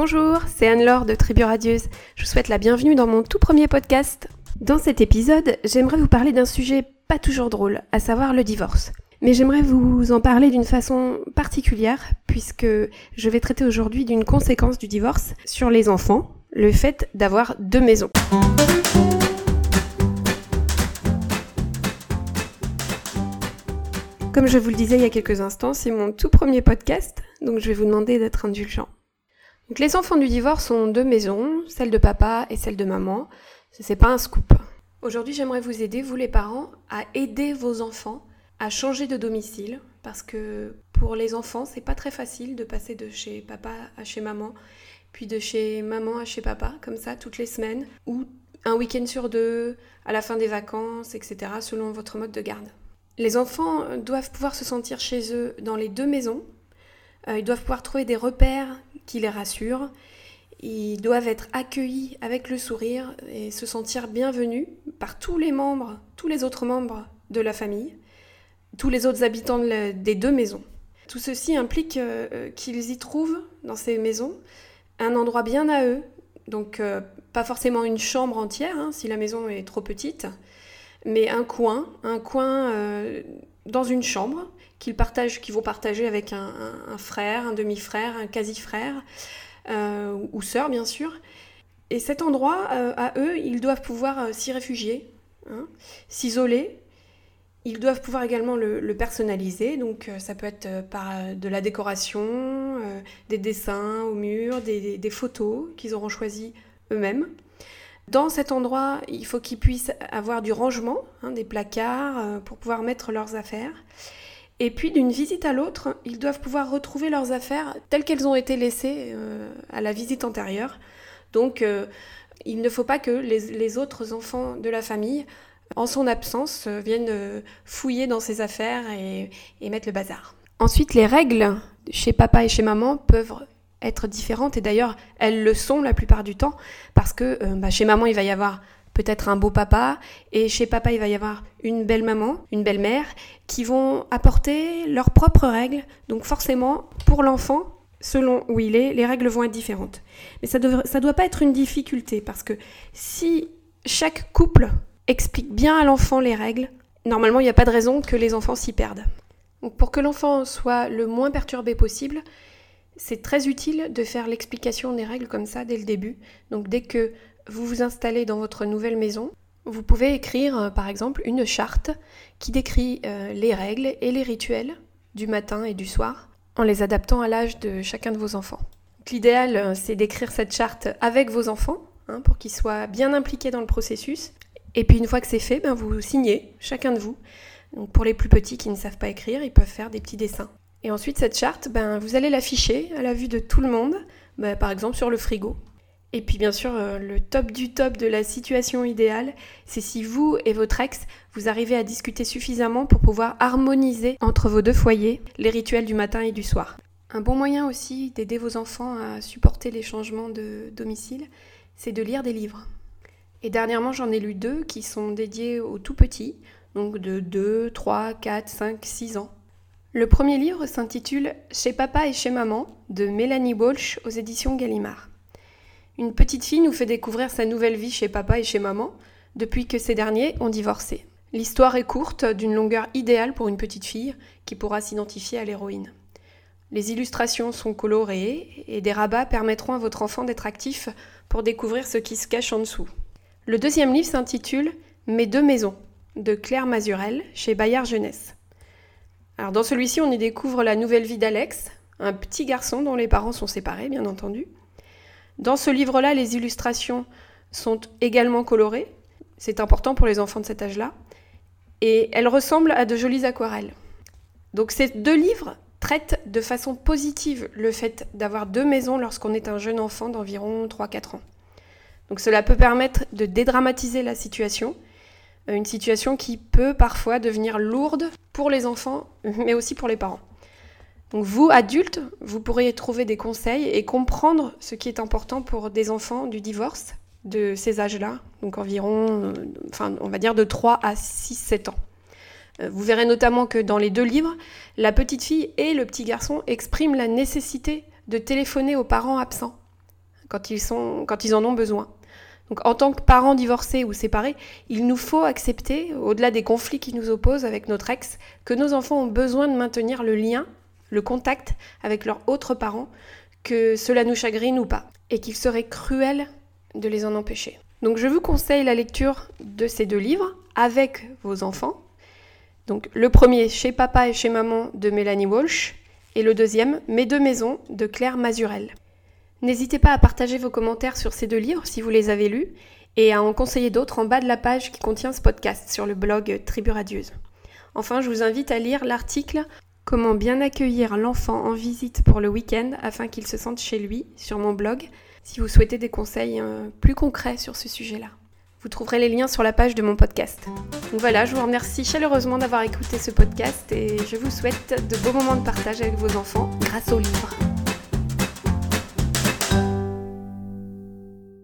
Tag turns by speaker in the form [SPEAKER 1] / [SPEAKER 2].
[SPEAKER 1] Bonjour, c'est Anne-Laure de Tribu Radieuse. Je vous souhaite la bienvenue dans mon tout premier podcast. Dans cet épisode, j'aimerais vous parler d'un sujet pas toujours drôle, à savoir le divorce. Mais j'aimerais vous en parler d'une façon particulière, puisque je vais traiter aujourd'hui d'une conséquence du divorce sur les enfants, le fait d'avoir deux maisons. Comme je vous le disais il y a quelques instants, c'est mon tout premier podcast, donc je vais vous demander d'être indulgent. Donc les enfants du divorce ont deux maisons, celle de papa et celle de maman. Ce n'est pas un scoop. Aujourd'hui, j'aimerais vous aider, vous les parents, à aider vos enfants à changer de domicile parce que pour les enfants, c'est pas très facile de passer de chez papa à chez maman, puis de chez maman à chez papa, comme ça, toutes les semaines, ou un week-end sur deux, à la fin des vacances, etc., selon votre mode de garde. Les enfants doivent pouvoir se sentir chez eux dans les deux maisons. Euh, ils doivent pouvoir trouver des repères qui les rassurent. Ils doivent être accueillis avec le sourire et se sentir bienvenus par tous les membres, tous les autres membres de la famille tous les autres habitants des deux maisons. Tout ceci implique euh, euh, qu'ils y trouvent, dans ces maisons, un endroit bien à eux, donc pas forcément une chambre entière, hein, si la maison est trop petite, mais un coin, un coin dans une chambre qu'ils partagent, qu'ils vont partager avec un, frère, un demi-frère, un quasi-frère, ou sœur bien sûr. Et cet endroit, à eux, ils doivent pouvoir s'y réfugier, hein, s'isoler, ils doivent pouvoir également le, personnaliser, donc euh, ça peut être euh, par euh, de la décoration, des dessins au mur, des, photos qu'ils auront choisies eux-mêmes. Dans cet endroit, il faut qu'ils puissent avoir du rangement, hein, des placards pour pouvoir mettre leurs affaires. Et puis d'une visite à l'autre, ils doivent pouvoir retrouver leurs affaires telles qu'elles ont été laissées à la visite antérieure. Donc il ne faut pas que les autres enfants de la famille en son absence, euh, viennent euh, fouiller dans ses affaires et, mettre le bazar. Ensuite, les règles chez papa et chez maman peuvent être différentes et d'ailleurs elles le sont la plupart du temps parce que euh, bah, chez maman il va y avoir peut-être un beau papa et chez papa il va y avoir une belle maman, une belle mère qui vont apporter leurs propres règles. Donc forcément pour l'enfant, selon où il est, les règles vont être différentes. Mais ça ne doit pas être une difficulté parce que si chaque couple explique bien à l'enfant les règles, normalement il n'y a pas de raison que les enfants s'y perdent. Donc pour que l'enfant soit le moins perturbé possible, c'est très utile de faire l'explication des règles comme ça dès le début. Donc dès que vous vous installez dans votre nouvelle maison, vous pouvez écrire euh, par exemple une charte qui décrit euh, les règles et les rituels du matin et du soir en les adaptant à l'âge de chacun de vos enfants. L'idéal, euh, c'est d'écrire cette charte avec vos enfants hein, pour qu'ils soient bien impliqués dans le processus et puis une fois que c'est fait, ben vous signez, chacun de vous. Pour les plus petits qui ne savent pas écrire, ils peuvent faire des petits dessins. Et ensuite, cette charte, ben, vous allez l'afficher à la vue de tout le monde, ben, par exemple sur le frigo. Et puis bien sûr, euh, le top du top de la situation idéale, c'est si vous et votre ex, vous arrivez à discuter suffisamment pour pouvoir harmoniser entre vos deux foyers les rituels du matin et du soir. Un bon moyen aussi d'aider vos enfants à supporter les changements de domicile, c'est de lire des livres. Et dernièrement, j'en ai lu deux qui sont dédiés aux tout petits, donc de 2, 3, 4, 5, 6 ans. Le premier livre s'intitule Chez papa et chez maman de Mélanie Bolch aux éditions Gallimard. Une petite fille nous fait découvrir sa nouvelle vie chez papa et chez maman depuis que ces derniers ont divorcé. L'histoire est courte, d'une longueur idéale pour une petite fille qui pourra s'identifier à l'héroïne. Les illustrations sont colorées et des rabats permettront à votre enfant d'être actif pour découvrir ce qui se cache en dessous. Le deuxième livre s'intitule Mes deux maisons de Claire Mazurel chez Bayard Jeunesse. Dans celui-ci, on y découvre la nouvelle vie d'Alex, un petit garçon dont les parents sont séparés, bien entendu. Dans ce livre-là, les illustrations sont également colorées. C'est important pour les enfants de cet âge-là. Et elles ressemblent à de jolies aquarelles. Donc ces deux livres traitent de façon positive le fait d'avoir deux maisons lorsqu'on est un jeune enfant d'environ 3-4 ans. Donc cela peut permettre de dédramatiser la situation, une situation qui peut parfois devenir lourde pour les enfants, mais aussi pour les parents. Donc vous, adultes, vous pourriez trouver des conseils et comprendre ce qui est important pour des enfants du divorce de ces âges-là, donc environ, euh, enfin on va dire de 3 à 6-7 ans. Euh, vous verrez notamment que dans les deux livres, la petite fille et le petit garçon expriment la nécessité de téléphoner aux parents absents quand ils, sont, quand ils en ont besoin. Donc en tant que parents divorcés ou séparés, il nous faut accepter, au-delà des conflits qui nous opposent avec notre ex, que nos enfants ont besoin de maintenir le lien, le contact avec leurs autres parents, que cela nous chagrine ou pas, et qu'il serait cruel de les en empêcher. Donc je vous conseille la lecture de ces deux livres avec vos enfants. Donc le premier, Chez papa et chez maman de Mélanie Walsh, et le deuxième, Mes deux maisons de Claire Mazurel. N'hésitez pas à partager vos commentaires sur ces deux livres si vous les avez lus et à en conseiller d'autres en bas de la page qui contient ce podcast sur le blog Tribu Radieuse. Enfin, je vous invite à lire l'article Comment bien accueillir l'enfant en visite pour le week-end afin qu'il se sente chez lui sur mon blog si vous souhaitez des conseils euh, plus concrets sur ce sujet-là. Vous trouverez les liens sur la page de mon podcast. Donc voilà, je vous remercie chaleureusement d'avoir écouté ce podcast et je vous souhaite de beaux moments de partage avec vos enfants grâce au livre.